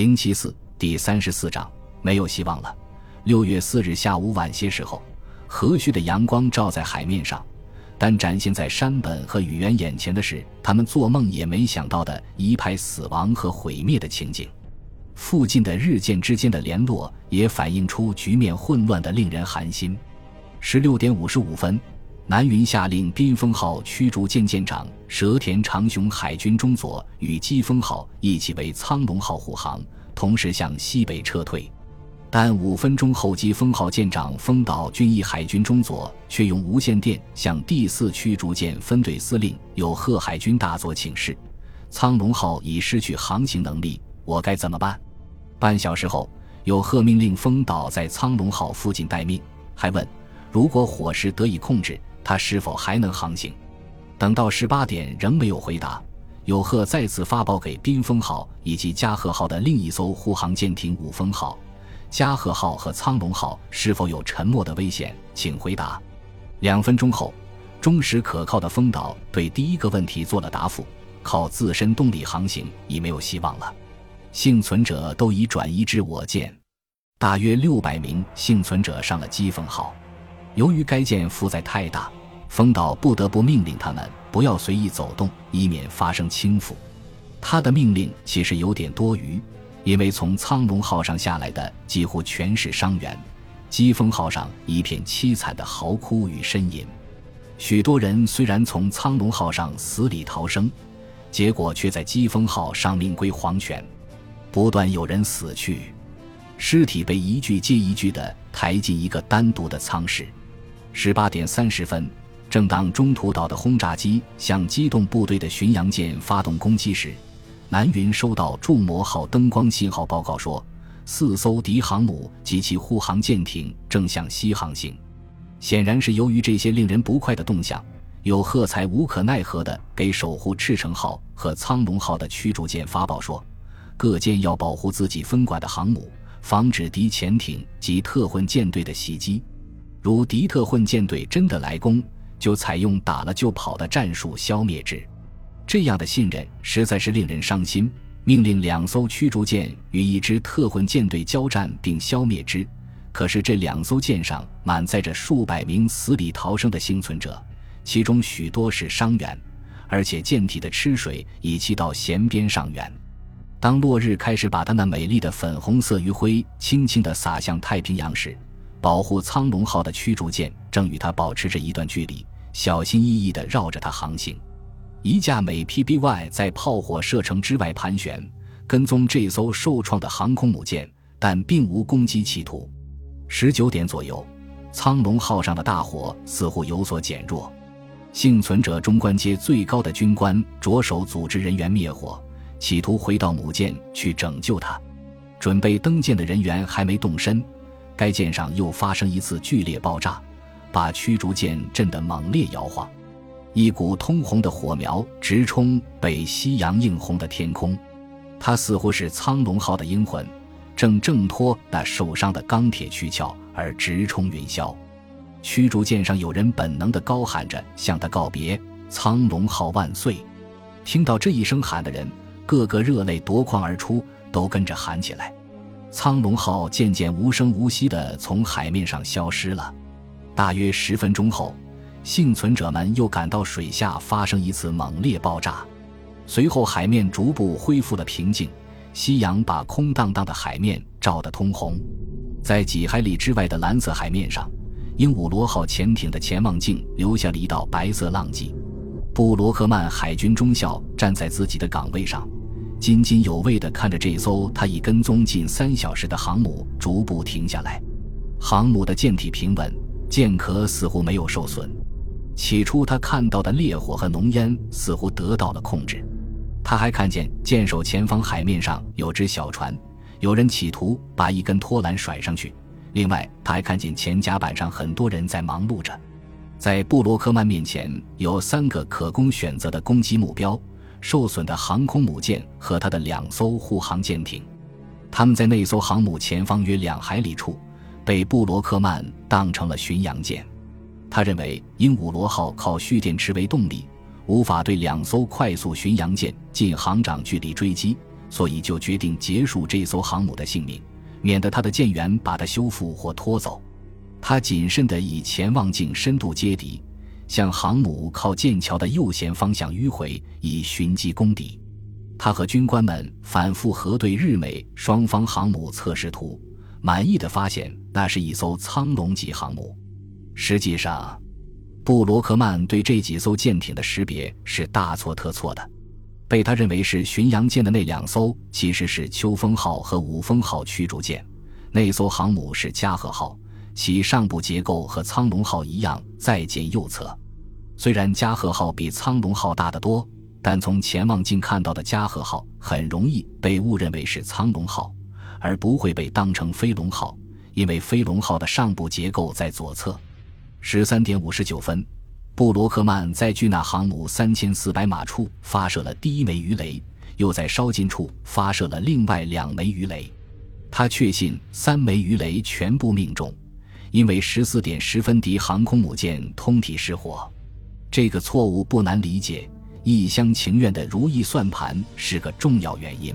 零七四第三十四章没有希望了。六月四日下午晚些时候，和煦的阳光照在海面上，但展现在山本和宇垣眼前的是他们做梦也没想到的一派死亡和毁灭的情景。附近的日舰之间的联络也反映出局面混乱的令人寒心。十六点五十五分。南云下令滨风号驱逐舰舰长蛇田长雄海军中佐与机风号一起为苍龙号护航，同时向西北撤退。但五分钟后，机风号舰长丰岛军役海军中佐却用无线电向第四驱逐舰分队司令有贺海军大佐请示：“苍龙号已失去航行能力，我该怎么办？”半小时后，有贺命令丰岛在苍龙号附近待命，还问：“如果火势得以控制。”他是否还能航行？等到十八点仍没有回答，有贺再次发报给滨风号以及加贺号的另一艘护航舰艇五风号。加贺号和苍龙号是否有沉没的危险？请回答。两分钟后，忠实可靠的风岛对第一个问题做了答复：靠自身动力航行已没有希望了，幸存者都已转移至我舰。大约六百名幸存者上了机风号。由于该舰负载太大，丰岛不得不命令他们不要随意走动，以免发生倾覆。他的命令其实有点多余，因为从苍龙号上下来的几乎全是伤员，疾风号上一片凄惨的嚎哭与呻吟。许多人虽然从苍龙号上死里逃生，结果却在疾风号上命归黄泉。不断有人死去，尸体被一具接一具的抬进一个单独的舱室。十八点三十分，正当中途岛的轰炸机向机动部队的巡洋舰发动攻击时，南云收到“筑摩号”灯光信号报告说，四艘敌航母及其护航舰艇正向西航行。显然是由于这些令人不快的动向，有贺才无可奈何地给守护赤城号和苍龙号的驱逐舰发报说，各舰要保护自己分管的航母，防止敌潜艇及特混舰队的袭击。如敌特混舰队真的来攻，就采用打了就跑的战术消灭之。这样的信任实在是令人伤心。命令两艘驱逐舰与一支特混舰队交战并消灭之。可是这两艘舰上满载着数百名死里逃生的幸存者，其中许多是伤员，而且舰体的吃水已经到舷边上缘。当落日开始把它那美丽的粉红色余晖轻轻地洒向太平洋时，保护苍龙号的驱逐舰正与它保持着一段距离，小心翼翼地绕着它航行。一架美 PBY 在炮火射程之外盘旋，跟踪这艘受创的航空母舰，但并无攻击企图。十九点左右，苍龙号上的大火似乎有所减弱。幸存者中关街最高的军官着手组织人员灭火，企图回到母舰去拯救它。准备登舰的人员还没动身。该舰上又发生一次剧烈爆炸，把驱逐舰震得猛烈摇晃，一股通红的火苗直冲北夕阳映红的天空。它似乎是苍龙号的英魂，正挣脱那受伤的钢铁躯壳而直冲云霄。驱逐舰上有人本能地高喊着向他告别：“苍龙号万岁！”听到这一声喊的人，个个热泪夺眶而出，都跟着喊起来。苍龙号渐渐无声无息地从海面上消失了。大约十分钟后，幸存者们又感到水下发生一次猛烈爆炸，随后海面逐步恢复了平静。夕阳把空荡荡的海面照得通红，在几海里之外的蓝色海面上，鹦鹉螺号潜艇的潜望镜留下了一道白色浪迹。布罗克曼海军中校站在自己的岗位上。津津有味地看着这艘他已跟踪近三小时的航母逐步停下来，航母的舰体平稳，舰壳似乎没有受损。起初他看到的烈火和浓烟似乎得到了控制。他还看见舰首前方海面上有只小船，有人企图把一根拖缆甩上去。另外，他还看见前甲板上很多人在忙碌着。在布罗克曼面前有三个可供选择的攻击目标。受损的航空母舰和他的两艘护航舰艇，他们在那艘航母前方约两海里处，被布罗克曼当成了巡洋舰。他认为鹦鹉螺号靠蓄电池为动力，无法对两艘快速巡洋舰近航长距离追击，所以就决定结束这艘航母的性命，免得他的舰员把它修复或拖走。他谨慎地以潜望镜深度接敌，向航母靠舰桥的右舷方向迂回，以寻机攻敌。他和军官们反复核对日美双方航母测试图，满意的发现那是一艘苍龙级航母。实际上，布罗克曼对这几艘舰艇的识别是大错特错的。被他认为是巡洋舰的那两艘，其实是秋风号和五风号驱逐舰。那艘航母是加贺号，其上部结构和苍龙号一样，在舰右侧。虽然加贺号比苍龙号大得多，但从潜望镜看到的加贺号很容易被误认为是苍龙号，而不会被当成飞龙号，因为飞龙号的上部结构在左侧。十三点五十九分。布罗克曼在距那航母三千四百码处发射了第一枚鱼雷，又在稍近处发射了另外两枚鱼雷。他确信三枚鱼雷全部命中，因为十四点十分敌航空母舰通体失火。这个错误不难理解，一厢情愿的如意算盘是个重要原因。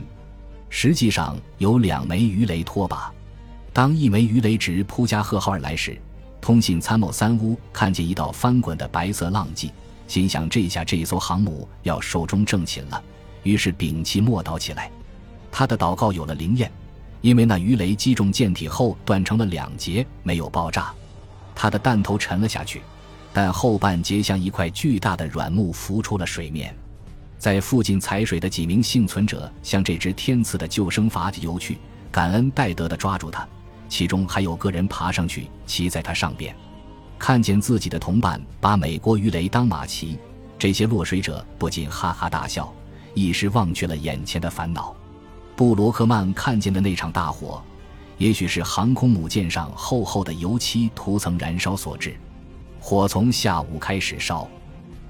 实际上有两枚鱼雷拖把，当一枚鱼雷直扑加贺号而来时。通信参谋三屋看见一道翻滚的白色浪迹，心想这下这艘航母要寿终正寝了，于是屏气默祷起来。他的祷告有了灵验，因为那鱼雷击中舰体后断成了两截，没有爆炸。他的弹头沉了下去，但后半截像一块巨大的软木浮出了水面。在附近踩水的几名幸存者向这只天赐的救生筏游去，感恩戴德地抓住它。其中还有个人爬上去，骑在他上边，看见自己的同伴把美国鱼雷当马骑，这些落水者不禁哈哈大笑，一时忘却了眼前的烦恼。布罗克曼看见的那场大火，也许是航空母舰上厚厚的油漆涂层燃烧所致。火从下午开始烧，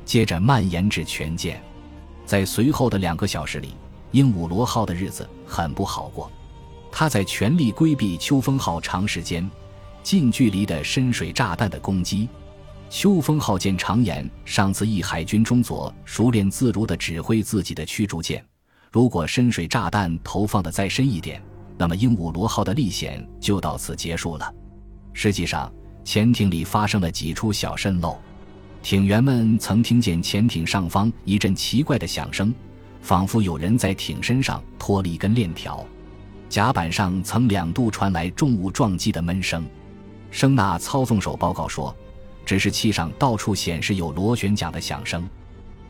接着蔓延至全舰。在随后的两个小时里，鹦鹉螺号的日子很不好过。他在全力规避秋风号长时间、近距离的深水炸弹的攻击。秋风号舰常言，上次一海军中佐熟练自如地指挥自己的驱逐舰。如果深水炸弹投放的再深一点，那么鹦鹉螺号的历险就到此结束了。实际上，潜艇里发生了几处小渗漏，艇员们曾听见潜艇上方一阵奇怪的响声，仿佛有人在艇身上拖了一根链条。甲板上曾两度传来重物撞击的闷声，声纳操纵手报告说，指示器上到处显示有螺旋桨的响声。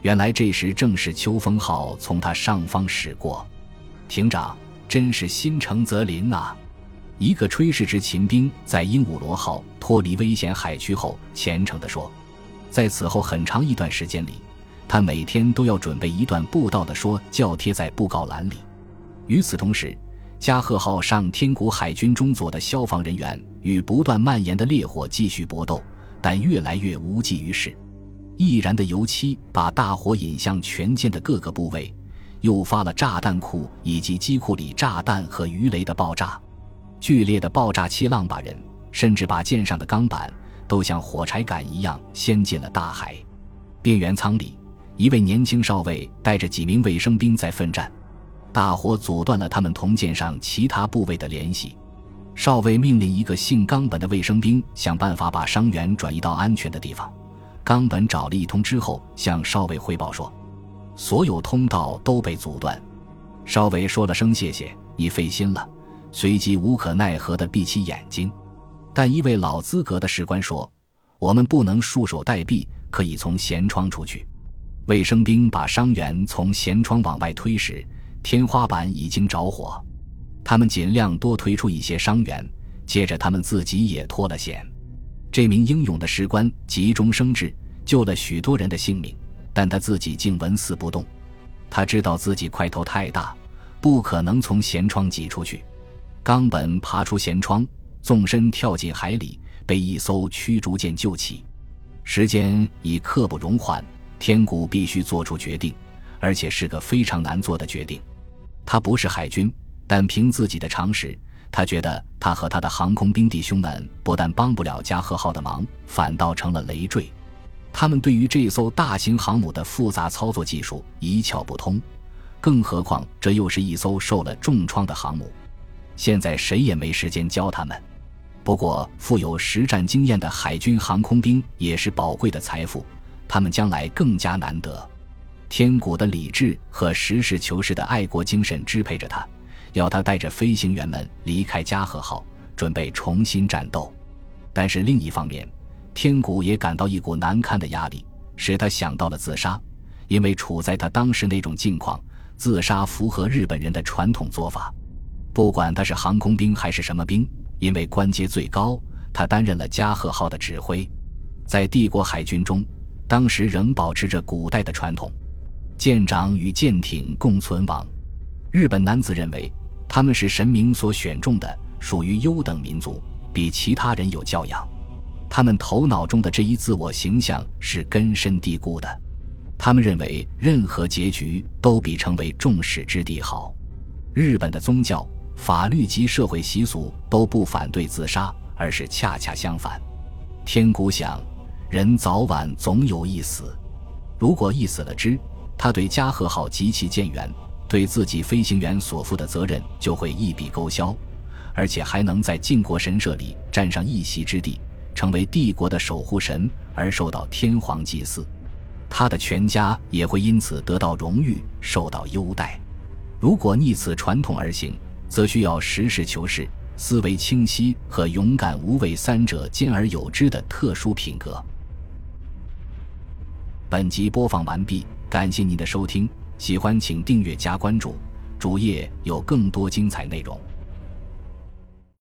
原来这时正是秋风号从它上方驶过。艇长真是心诚则灵啊！一个炊事值勤兵在鹦鹉螺号脱离危险海区后虔诚地说，在此后很长一段时间里，他每天都要准备一段布道的说教贴在布告栏里。与此同时。加贺号上天谷海军中佐的消防人员与不断蔓延的烈火继续搏斗，但越来越无济于事。易燃的油漆把大火引向全舰的各个部位，诱发了炸弹库以及机库里炸弹和鱼雷的爆炸。剧烈的爆炸气浪把人，甚至把舰上的钢板，都像火柴杆一样掀进了大海。边缘舱里，一位年轻少尉带着几名卫生兵在奋战。大火阻断了他们同舰上其他部位的联系。少尉命令一个姓冈本的卫生兵想办法把伤员转移到安全的地方。冈本找了一通之后，向少尉汇报说：“所有通道都被阻断。”少尉说了声谢谢，你费心了。随即无可奈何地闭起眼睛。但一位老资格的士官说：“我们不能束手待毙，可以从舷窗出去。”卫生兵把伤员从舷窗往外推时。天花板已经着火，他们尽量多推出一些伤员，接着他们自己也脱了险。这名英勇的士官急中生智，救了许多人的性命，但他自己竟纹丝不动。他知道自己块头太大，不可能从舷窗挤出去。冈本爬出舷窗，纵身跳进海里，被一艘驱逐舰救起。时间已刻不容缓，天谷必须做出决定，而且是个非常难做的决定。他不是海军，但凭自己的常识，他觉得他和他的航空兵弟兄们不但帮不了加贺号的忙，反倒成了累赘。他们对于这艘大型航母的复杂操作技术一窍不通，更何况这又是一艘受了重创的航母。现在谁也没时间教他们。不过，富有实战经验的海军航空兵也是宝贵的财富，他们将来更加难得。天谷的理智和实事求是的爱国精神支配着他，要他带着飞行员们离开加贺号，准备重新战斗。但是另一方面，天谷也感到一股难堪的压力，使他想到了自杀。因为处在他当时那种境况，自杀符合日本人的传统做法。不管他是航空兵还是什么兵，因为官阶最高，他担任了加贺号的指挥。在帝国海军中，当时仍保持着古代的传统，舰长与舰艇共存亡。日本男子认为他们是神明所选中的，属于优等民族，比其他人有教养。他们头脑中的这一自我形象是根深蒂固的。他们认为任何结局都比成为众矢之的好。日本的宗教。法律及社会习俗都不反对自杀，而是恰恰相反。天谷想，人早晚总有一死，如果一死了之，他对加贺号及其舰员，对自己飞行员所负的责任就会一笔勾销，而且还能在靖国神社里占上一席之地，成为帝国的守护神而受到天皇祭祀，他的全家也会因此得到荣誉，受到优待。如果逆此传统而行，则需要实事求是、思维清晰和勇敢无畏三者兼而有之的特殊品格。本集播放完毕，感谢您的收听，喜欢请订阅加关注，主页有更多精彩内容。